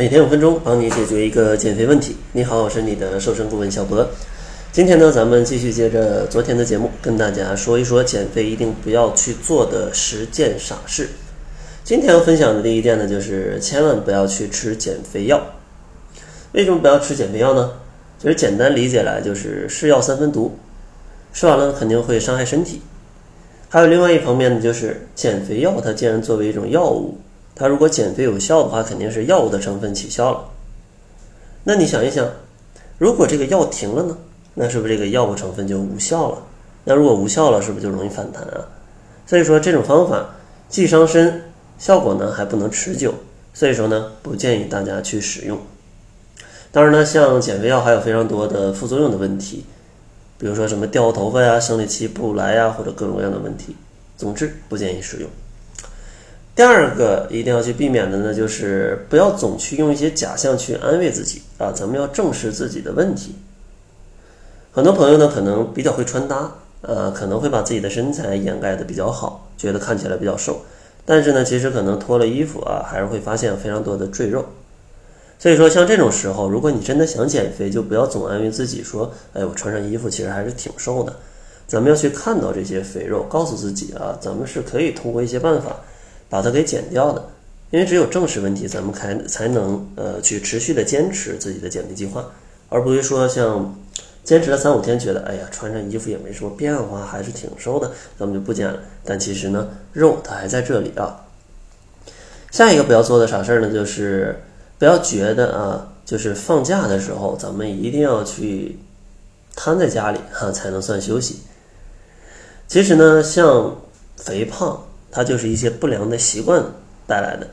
每天五分钟，帮你解决一个减肥问题。你好，我是你的瘦身顾问小博。今天呢，咱们继续接着昨天的节目，跟大家说一说减肥一定不要去做的十件傻事。今天要分享的第一件呢，就是千万不要去吃减肥药。为什么不要吃减肥药呢？其实简单理解来就是是药三分毒，吃完了肯定会伤害身体。还有另外一方面呢，就是减肥药它既然作为一种药物。它如果减肥有效的话，肯定是药物的成分起效了。那你想一想，如果这个药停了呢？那是不是这个药物成分就无效了？那如果无效了，是不是就容易反弹啊？所以说这种方法既伤身，效果呢还不能持久，所以说呢不建议大家去使用。当然呢，像减肥药还有非常多的副作用的问题，比如说什么掉头发呀、生理期不来呀，或者各种各样的问题。总之不建议使用。第二个一定要去避免的呢，就是不要总去用一些假象去安慰自己啊！咱们要正视自己的问题。很多朋友呢，可能比较会穿搭，呃，可能会把自己的身材掩盖的比较好，觉得看起来比较瘦，但是呢，其实可能脱了衣服啊，还是会发现非常多的赘肉。所以说，像这种时候，如果你真的想减肥，就不要总安慰自己说：“哎，我穿上衣服其实还是挺瘦的。”咱们要去看到这些肥肉，告诉自己啊，咱们是可以通过一些办法。把它给减掉的，因为只有正视问题，咱们才才能呃去持续的坚持自己的减肥计划，而不是说像坚持了三五天，觉得哎呀穿上衣服也没什么变化，还是挺瘦的，咱们就不减了。但其实呢，肉它还在这里啊。下一个不要做的傻事儿呢，就是不要觉得啊，就是放假的时候咱们一定要去瘫在家里哈才能算休息。其实呢，像肥胖。它就是一些不良的习惯带来的，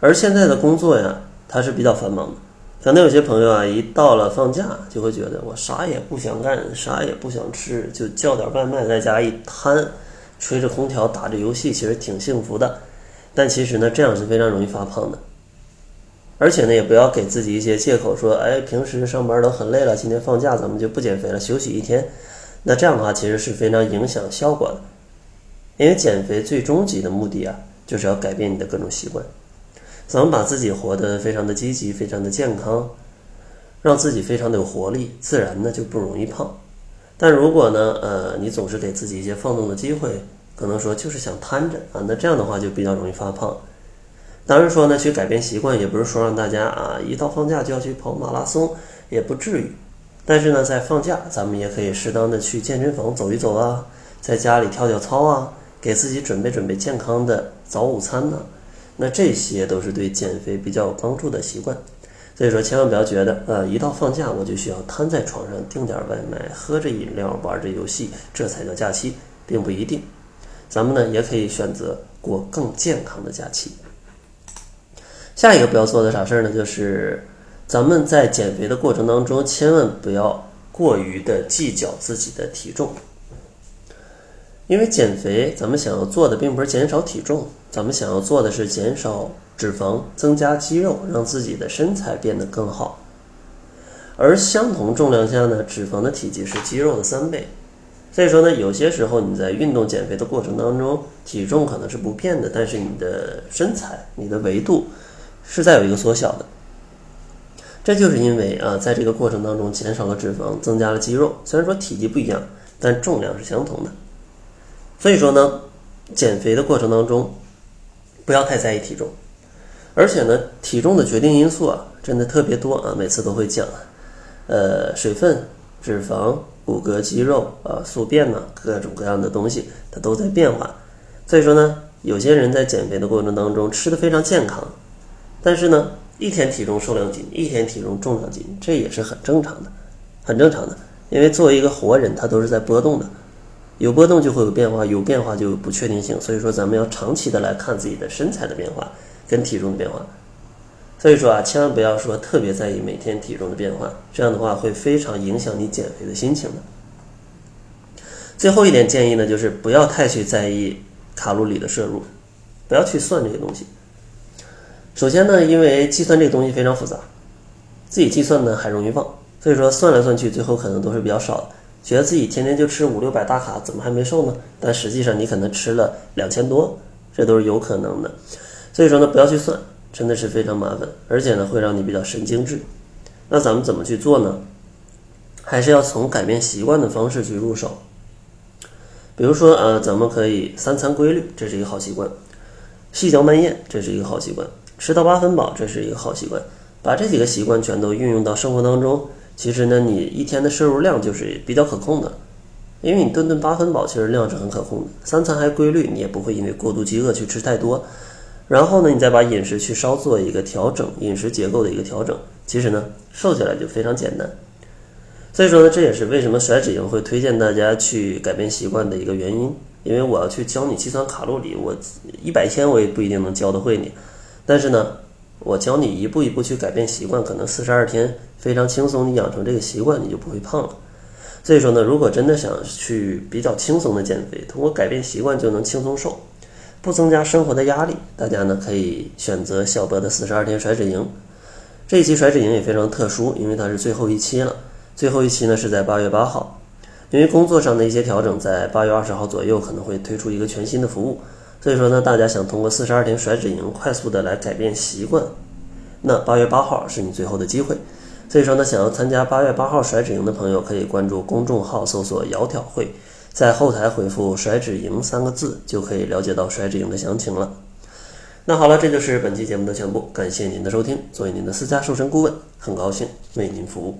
而现在的工作呀，它是比较繁忙的。可能有些朋友啊，一到了放假，就会觉得我啥也不想干，啥也不想吃，就叫点外卖，在家一瘫，吹着空调，打着游戏，其实挺幸福的。但其实呢，这样是非常容易发胖的。而且呢，也不要给自己一些借口，说哎，平时上班都很累了，今天放假咱们就不减肥了，休息一天。那这样的话，其实是非常影响效果的。因为减肥最终极的目的啊，就是要改变你的各种习惯，怎么把自己活得非常的积极、非常的健康，让自己非常的有活力，自然呢就不容易胖。但如果呢，呃，你总是给自己一些放纵的机会，可能说就是想瘫着啊，那这样的话就比较容易发胖。当然说呢，去改变习惯，也不是说让大家啊一到放假就要去跑马拉松，也不至于。但是呢，在放假，咱们也可以适当的去健身房走一走啊，在家里跳跳操啊。给自己准备准备健康的早午餐呢，那这些都是对减肥比较有帮助的习惯。所以说，千万不要觉得，呃，一到放假我就需要瘫在床上订点外卖，喝着饮料，玩着游戏，这才叫假期，并不一定。咱们呢也可以选择过更健康的假期。下一个不要做的傻事儿呢，就是咱们在减肥的过程当中，千万不要过于的计较自己的体重。因为减肥，咱们想要做的并不是减少体重，咱们想要做的是减少脂肪，增加肌肉，让自己的身材变得更好。而相同重量下呢，脂肪的体积是肌肉的三倍，所以说呢，有些时候你在运动减肥的过程当中，体重可能是不变的，但是你的身材、你的维度是在有一个缩小的。这就是因为啊，在这个过程当中减少了脂肪，增加了肌肉，虽然说体积不一样，但重量是相同的。所以说呢，减肥的过程当中，不要太在意体重，而且呢，体重的决定因素啊，真的特别多啊，每次都会讲，呃，水分、脂肪、骨骼、肌肉啊、宿便呢，各种各样的东西它都在变化。所以说呢，有些人在减肥的过程当中吃的非常健康，但是呢，一天体重瘦两斤，一天体重重两斤，这也是很正常的，很正常的，因为作为一个活人，他都是在波动的。有波动就会有变化，有变化就有不确定性，所以说咱们要长期的来看自己的身材的变化跟体重的变化。所以说啊，千万不要说特别在意每天体重的变化，这样的话会非常影响你减肥的心情的。最后一点建议呢，就是不要太去在意卡路里的摄入，不要去算这些东西。首先呢，因为计算这个东西非常复杂，自己计算呢还容易忘，所以说算来算去，最后可能都是比较少的。觉得自己天天就吃五六百大卡，怎么还没瘦呢？但实际上你可能吃了两千多，这都是有可能的。所以说呢，不要去算，真的是非常麻烦，而且呢会让你比较神经质。那咱们怎么去做呢？还是要从改变习惯的方式去入手。比如说，呃，咱们可以三餐规律，这是一个好习惯；细嚼慢咽，这是一个好习惯；吃到八分饱，这是一个好习惯。把这几个习惯全都运用到生活当中，其实呢，你一天的摄入量就是比较可控的，因为你顿顿八分饱，其实量是很可控的。三餐还规律，你也不会因为过度饥饿去吃太多。然后呢，你再把饮食去稍做一个调整，饮食结构的一个调整，其实呢，瘦下来就非常简单。所以说呢，这也是为什么甩脂营会推荐大家去改变习惯的一个原因。因为我要去教你计算卡路里，我一百天我也不一定能教得会你，但是呢，我教你一步一步去改变习惯，可能四十二天非常轻松，你养成这个习惯，你就不会胖了。所以说呢，如果真的想去比较轻松的减肥，通过改变习惯就能轻松瘦。不增加生活的压力，大家呢可以选择小博的四十二天甩脂营。这一期甩脂营也非常特殊，因为它是最后一期了。最后一期呢是在八月八号，因为工作上的一些调整，在八月二十号左右可能会推出一个全新的服务。所以说呢，大家想通过四十二天甩脂营快速的来改变习惯，那八月八号是你最后的机会。所以说呢，想要参加八月八号甩脂营的朋友，可以关注公众号搜索“窈窕会”。在后台回复“甩脂营”三个字，就可以了解到甩脂营的详情了。那好了，这就是本期节目的全部，感谢您的收听。作为您的私家瘦身顾问，很高兴为您服务。